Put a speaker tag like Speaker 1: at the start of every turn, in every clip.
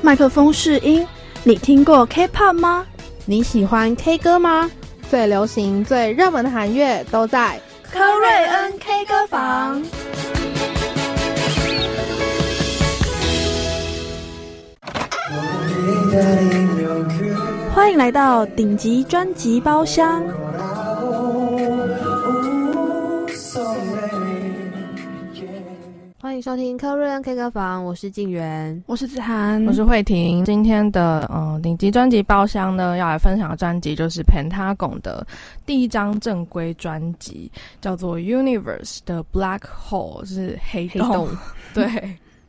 Speaker 1: 麦克风试音，你听过 K-pop 吗？
Speaker 2: 你喜欢 K 歌吗？最流行、最热门的韩乐都在
Speaker 1: 科瑞恩 K 歌房。欢迎来到顶级专辑包厢。
Speaker 2: 欢迎收听科瑞恩 K 歌房，我是静媛，
Speaker 1: 我是子涵，
Speaker 3: 我是慧婷。今天的嗯顶级专辑包厢呢，要来分享的专辑就是 Pentagon 的第一张正规专辑，叫做 Universe 的 Black Hole，是黑洞。对。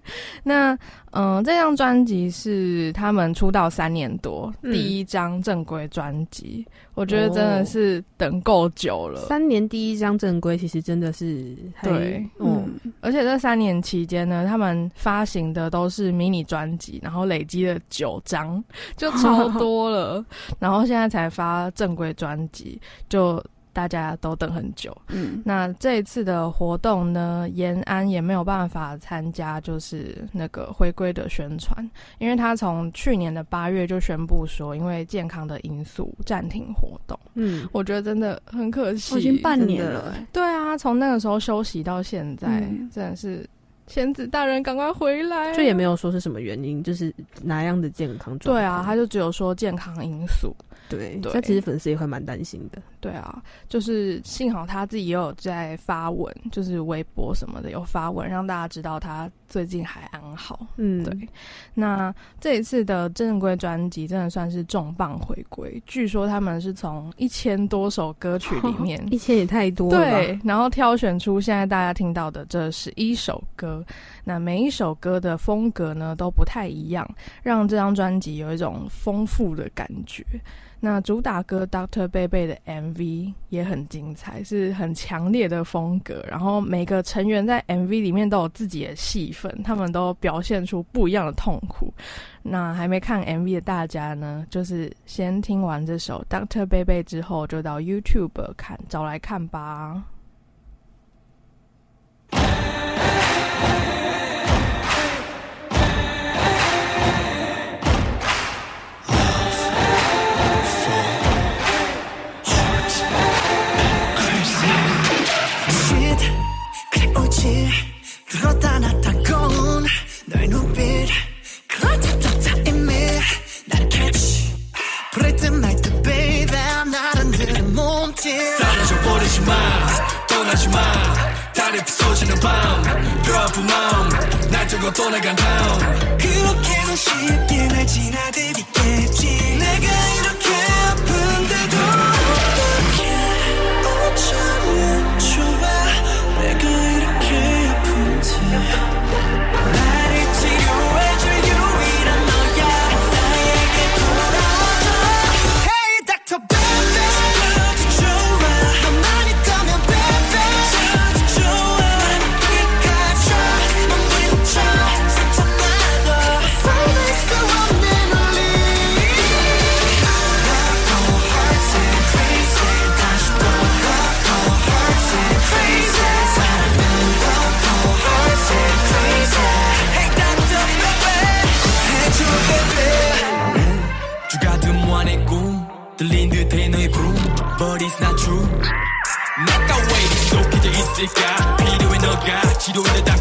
Speaker 3: 那嗯，这张专辑是他们出道三年多第一张正规专辑，我觉得真的是等够久了。
Speaker 2: 三年第一张正规，其实真的是
Speaker 3: 对，嗯。而且这三年期间呢，他们发行的都是迷你专辑，然后累积了九张，就超 多了。然后现在才发正规专辑，就。大家都等很久，嗯，那这一次的活动呢，延安也没有办法参加，就是那个回归的宣传，因为他从去年的八月就宣布说，因为健康的因素暂停活动，嗯，我觉得真的很可惜，
Speaker 1: 已经半年了，
Speaker 3: 对啊，从那个时候休息到现在，真的是。仙子大人，赶快回来！
Speaker 2: 就也没有说是什么原因，就是哪样的健康状
Speaker 3: 况？对啊，他就只有说健康因素。
Speaker 2: 对，那其实粉丝也会蛮担心的。
Speaker 3: 对啊，就是幸好他自己也有在发文，就是微博什么的有发文，让大家知道他最近还安好。嗯，对。那这一次的正规专辑真的算是重磅回归，据说他们是从一千多首歌曲里 面，
Speaker 2: 一千也太多了。
Speaker 3: 对，然后挑选出现在大家听到的这十一首歌。那每一首歌的风格呢都不太一样，让这张专辑有一种丰富的感觉。那主打歌《Doctor 贝贝》的 MV 也很精彩，是很强烈的风格。然后每个成员在 MV 里面都有自己的戏份，他们都表现出不一样的痛苦。那还没看 MV 的大家呢，就是先听完这首《Doctor 贝贝》之后，就到 YouTube 看，找来看吧。Do the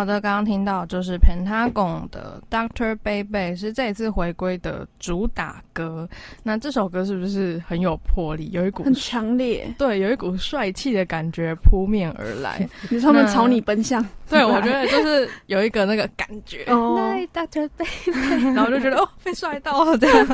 Speaker 3: 好的，刚刚听到就是 Pentagon 的 Doctor Baby 是这一次回归的主打歌。那这首歌是不是很有魄力，有一股
Speaker 1: 很强烈？
Speaker 3: 对，有一股帅气的感觉扑面而来。
Speaker 1: 你说他们朝你奔向？
Speaker 3: 对，我觉得就是有一个那个感觉。
Speaker 2: 哦，Doctor Baby，
Speaker 3: 然后就觉得哦，被帅到了这样。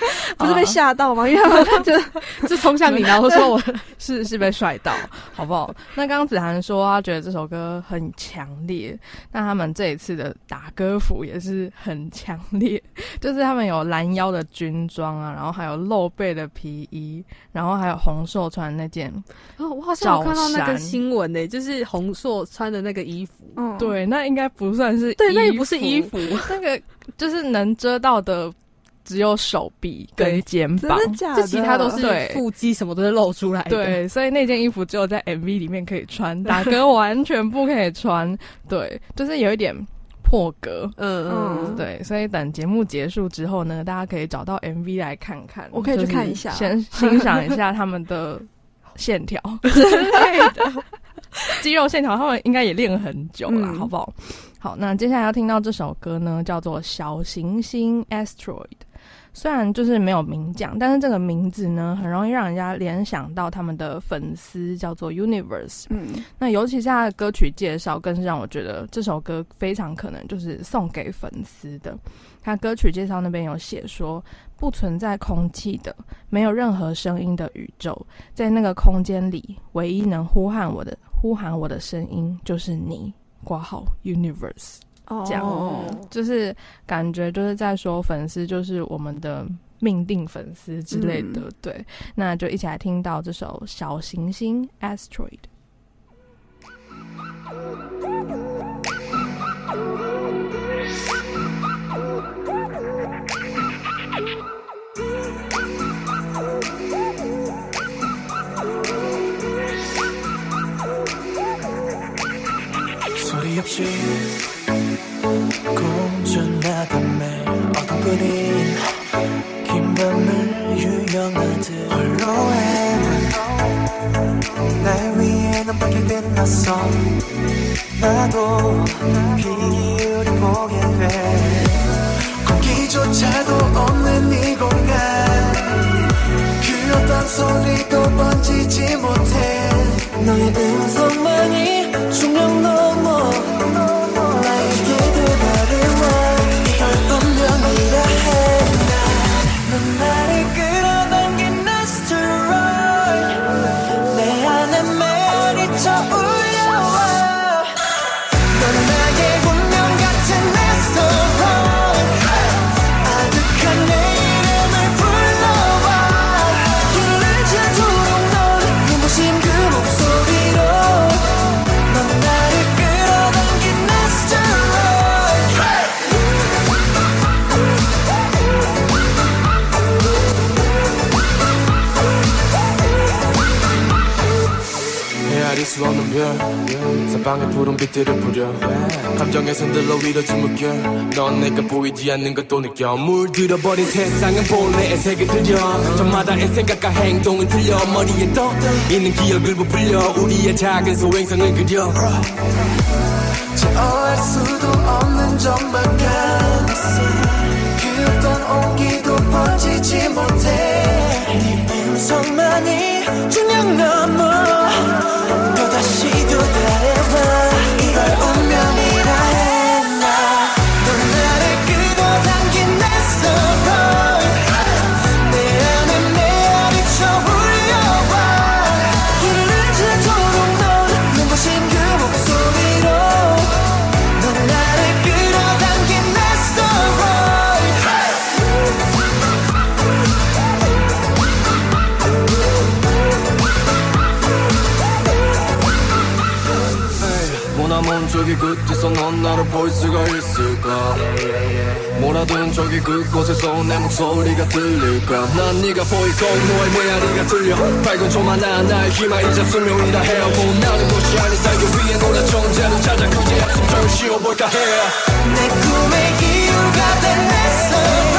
Speaker 1: 不是被吓到吗？因为他们就
Speaker 2: 就冲向你，然后说我
Speaker 3: 是是被帅到，好不好？那刚刚子涵说他觉得这首歌很强烈，那他们这一次的打歌服也是很强烈，就是他们有拦腰的军装啊，然后还有露背的皮衣，然后还有洪硕穿那件
Speaker 2: 哦，我好像有看到那个新闻呢，就是洪硕穿的那个衣服，
Speaker 3: 嗯，对，那应该不算是
Speaker 2: 对，那也不是衣服，
Speaker 3: 那个就是能遮到的。只有手臂跟肩膀，
Speaker 2: 这其他都是腹肌，什么都是露出来的。
Speaker 3: 对，所以那件衣服只有在 MV 里面可以穿，打 歌完全不可以穿。对，就是有一点破格。嗯嗯，对，所以等节目结束之后呢，大家可以找到 MV 来看看。
Speaker 1: 我可以去看一下，
Speaker 3: 先欣赏一下他们的线条 之类的肌肉线条，他们应该也练很久了，好不好？好，那接下来要听到这首歌呢，叫做《小行星 Asteroid》。虽然就是没有明讲，但是这个名字呢，很容易让人家联想到他们的粉丝叫做 Universe。嗯，那尤其是他的歌曲介绍，更是让我觉得这首歌非常可能就是送给粉丝的。他歌曲介绍那边有写说，不存在空气的，没有任何声音的宇宙，在那个空间里，唯一能呼喊我的、呼喊我的声音就是你，挂号 Universe。这样，就是感觉就是在说粉丝就是我们的命定粉丝之类的，对，那就一起来听到这首小行星 Asteroid。 긴 수 없는 별. 사방에 푸른 빛들을 뿌려. 감정의 손들로 위로지 물결 넌 내가 보이지 않는 것도 느껴. 물들어버린 세상은 본래의 색을 그려. 저마다의 생각과 행동은 틀려. 머리에 떠 있는 기억을 부풀려. 우리의 작은 소행성을 그려. 제어할 수도 없는 정막한 그 어떤 온기도 번지지 못해 네 음성만이 중력 넘어 또다시 또 달려봐 이걸 끝에서 넌 나를 볼 수가 있을까? 뭐라든 저기 그곳에서 내 목소리가 들릴까? 난 네가 보이고 너의 메아리가 들려. 밝은 조만한 나의 희망이자 수명이라 해오고 나는 곳이 아닌 살기 위해 노란 존재를 찾아 그제 숨을 쉬어볼까 해 내 꿈의 이유가 된내 story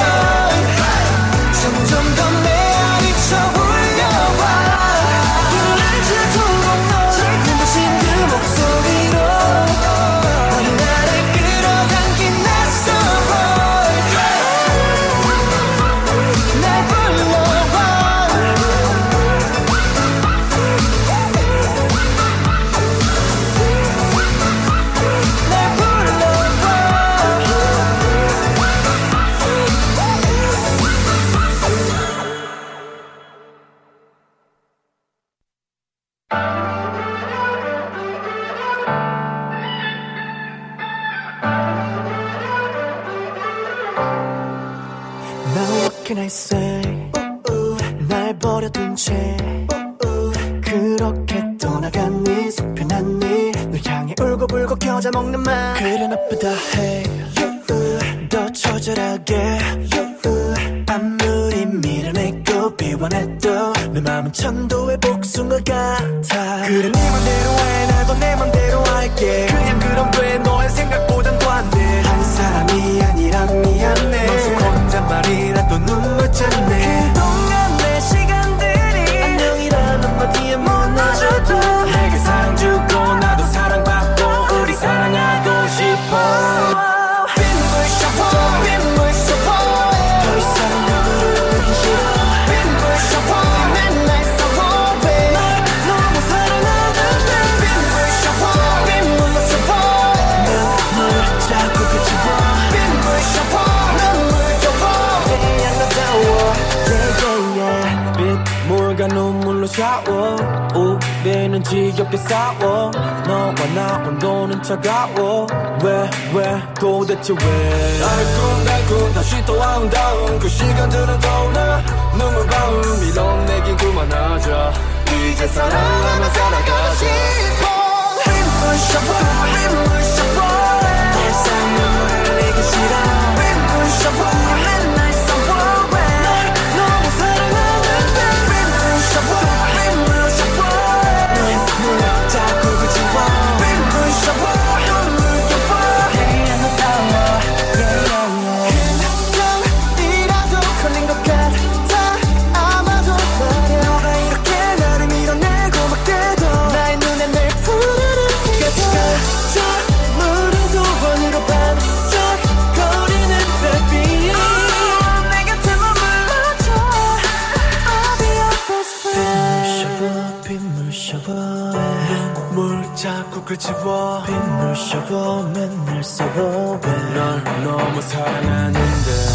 Speaker 4: can I say? 날 버려둔 채. 그렇게 떠나간 네 속편한 네널 향해 울고불고 겨자 먹는 말. 그래 나쁘다 해 더 처절하게. 아무리 밀어내고 비워내도 내 맘은 천도의 복숭아 같아. 그래 네 맘대로 해. 나도 내 맘대로 할게. 그냥 그럼 돼 너의 생각 우리는 지겹게 싸워. 너와 나 온도는 차가워. 왜 왜 도대체 왜? 달콤달콤 다시 또 아름다운 그 시간들은 떠나 눈물 바움 밀어내긴 그만하자. 이제 사랑 자꾸 그치워 빗물 샤워 맨날 싸워해. 널 너무 사랑하는데.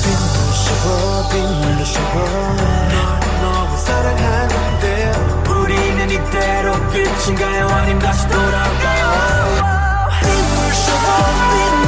Speaker 4: 빗물 샤워 빗물로 샤워해. 널 너무 사랑하는데. 우리는 이대로 끝인가요? 아님 다시 돌아올까요? 빗물 샤워 빗물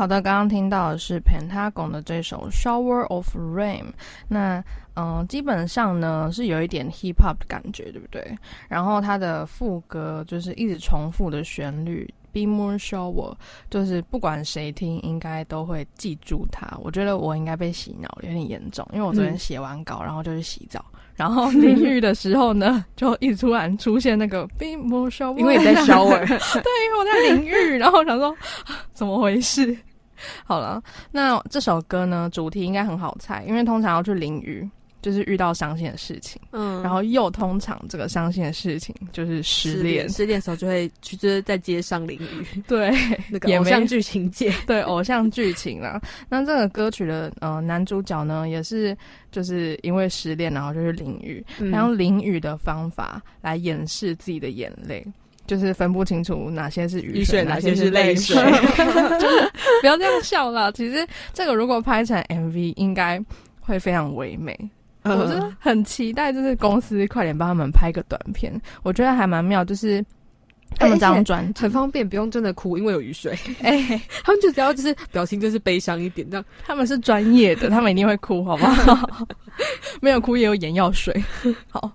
Speaker 3: 好的，刚刚听到的是 Pentagon 的这首《Shower of Rain》。那嗯、呃基本上呢是有一点 hip hop 的感觉，对不对？然后它的副歌就是一直重复的旋律。Be more shower，就是不管谁听，应该都会记住它。我觉得我应该被洗脑了，有点严重，因为我昨天
Speaker 2: 嗯
Speaker 3: 写完稿，然后就去洗澡，然后淋浴的时候呢，就一突然出现那个 Be more shower，
Speaker 2: 因为你在 shower
Speaker 3: 对，因为我在淋浴，然后我想说啊怎么回事？好了，那这首歌呢，主题应该很好猜，因为通常要去淋雨，就是遇到伤心的事情，
Speaker 2: 嗯
Speaker 3: 然后又通常这个伤心的事情就是失恋，
Speaker 2: 失恋的时候就会去就是在街上淋雨，
Speaker 3: 对，
Speaker 2: 那个偶像剧情节。
Speaker 3: 对偶像剧情啦。那这个歌曲的呃男主角呢，也是就是因为失恋，然后就是淋雨，
Speaker 2: 嗯
Speaker 3: 他用淋雨的方法来掩饰自己的眼泪。就是分不清楚哪些是雨
Speaker 2: 雨水
Speaker 3: 哪
Speaker 2: 哪些是
Speaker 3: 是泪
Speaker 2: 泪水
Speaker 3: 就是 不要这样笑啦。其实这个如果拍成 MV，应该会非常唯美。我是很期待，就是公司快点帮他们拍个短片，我觉得还蛮妙。就是他们这张专辑，
Speaker 2: 很方便，不用真的哭，因为有雨水。
Speaker 3: 哎、
Speaker 2: 他们就只要就是表情就是悲伤一点，这样
Speaker 3: 他们是专业的，他们一定会哭，好不好？没有哭也有眼药水。好，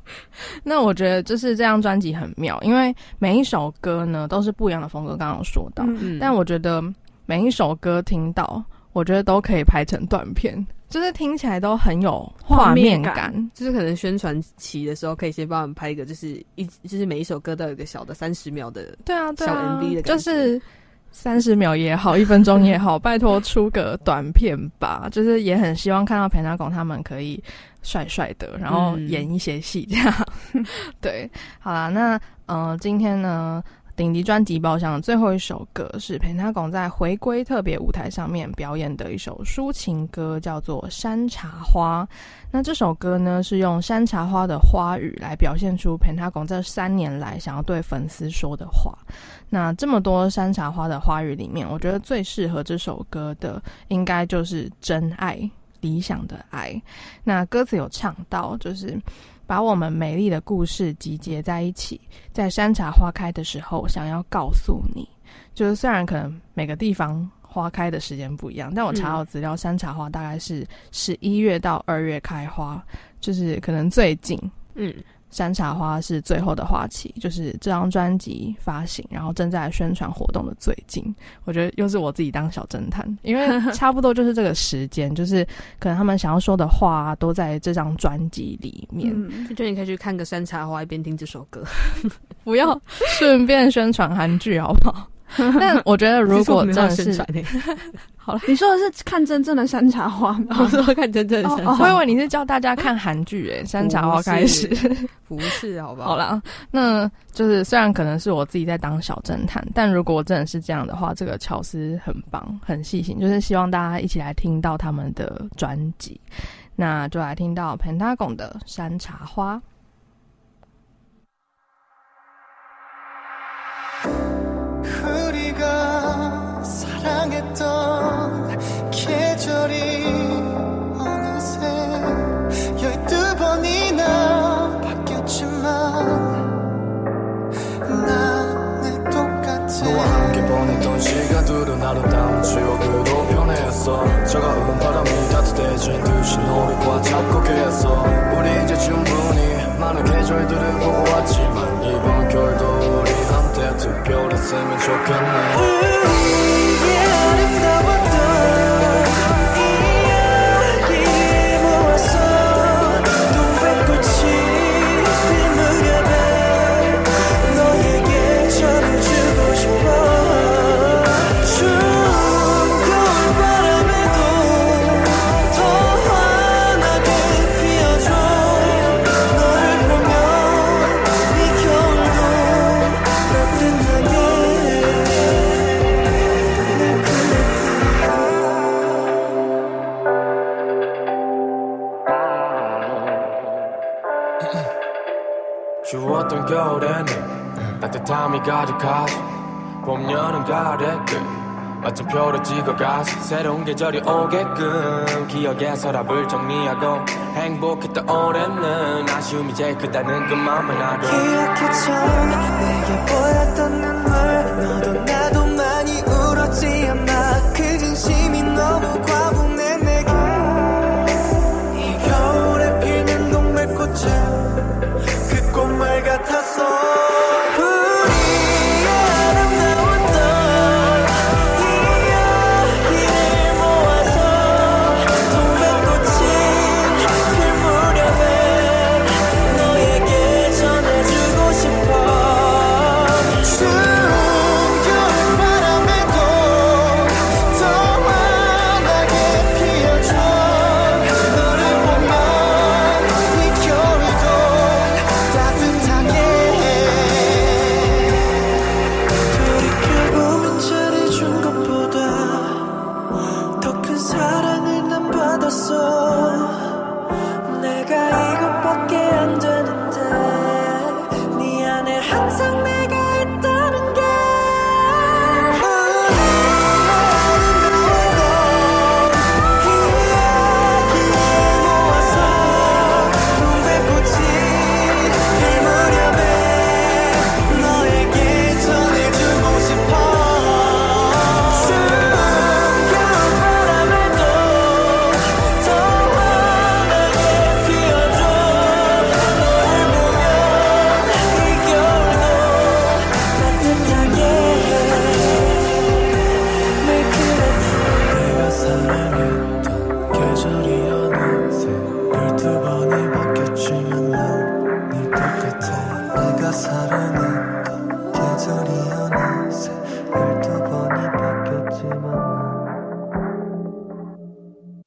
Speaker 3: 那我觉得就是这张专辑很妙，因为每一首歌呢都是不一样的风格，刚刚有说到，
Speaker 2: 嗯
Speaker 3: 但我觉得每一首歌听到，我觉得都可以拍成短片，就是听起来都很有画面感。
Speaker 2: 就是可能宣传期的时候，可以先帮我们拍一个，就是一就是每一首歌都有一个小的三十秒的，
Speaker 3: 对啊，对啊，
Speaker 2: 小 MV 的
Speaker 3: 就是三十秒也好，一分钟也好，拜托出个短片吧。就是也很希望看到裴纳拱他们可以帅帅的，然后
Speaker 2: 嗯
Speaker 3: 演一些戏这样。对，好啦，那呃，今天呢？顶级专辑包厢的最后一首歌是裴他拱在回归特别舞台上面表演的一首抒情歌，叫做《山茶花》。那这首歌呢，是用山茶花的花语来表现出裴他拱这三年来想要对粉丝说的话。那这么多山茶花的花语里面，我觉得最适合这首歌的，应该就是真爱、理想的爱。那歌词有唱到，就是。把我们美丽的故事集结在一起，在山茶花开的时候，想要告诉你，就是虽然可能每个地方花开的时间不一样，但我查到资料，山茶花大概是十一月到二月开花，就是可能最近，嗯。山茶花是最后的花期，就是这张专辑发行，然后正在宣传活动的最近。我觉得又是我自己当小侦探，因为 差不多就是这个时间，就是可能他们想要说的话都在这张专辑里面。
Speaker 2: 就你可以去看个山茶花，一边听这首歌，
Speaker 3: 不要顺便宣传韩剧，好不好？但我觉得，如果真的是
Speaker 1: 好了，你说的是看真正的山茶花吗？
Speaker 2: 我说看真正的山茶
Speaker 3: 花，我以为你是教大家看韩剧诶，山茶花开始
Speaker 2: 不是，好不
Speaker 3: 好？好了，那就是虽然可能是我自己在当小侦探，但如果真的是这样的话，这个乔斯很棒，很细心，就是希望大家一起来听到他们的专辑，那就来听到 Pentagon 的山茶花。 사랑했던 계절이 어느새 열두 번이나 바뀌었지만 난늘 똑같아. 함께 보냈던 시간들은 아름다운 추억으로 변해왔어 차가운 바람이 따뜻해진 듯이 잡고 계속. 우리 이제 충분히 많은 계절들을 보고 왔지만 이번 겨울도 우리 함께 특별했으면 좋겠네 가득하지 봄, 여름, 가을에 끝 마침표를 찍어가지 새로운 계절이 오게끔 기억의 서랍을 정리하고 행복했던 올해는. 아쉬움이 제일 크다는 것만만 알아 기억해줘. 내게 보였던 눈물 너도 나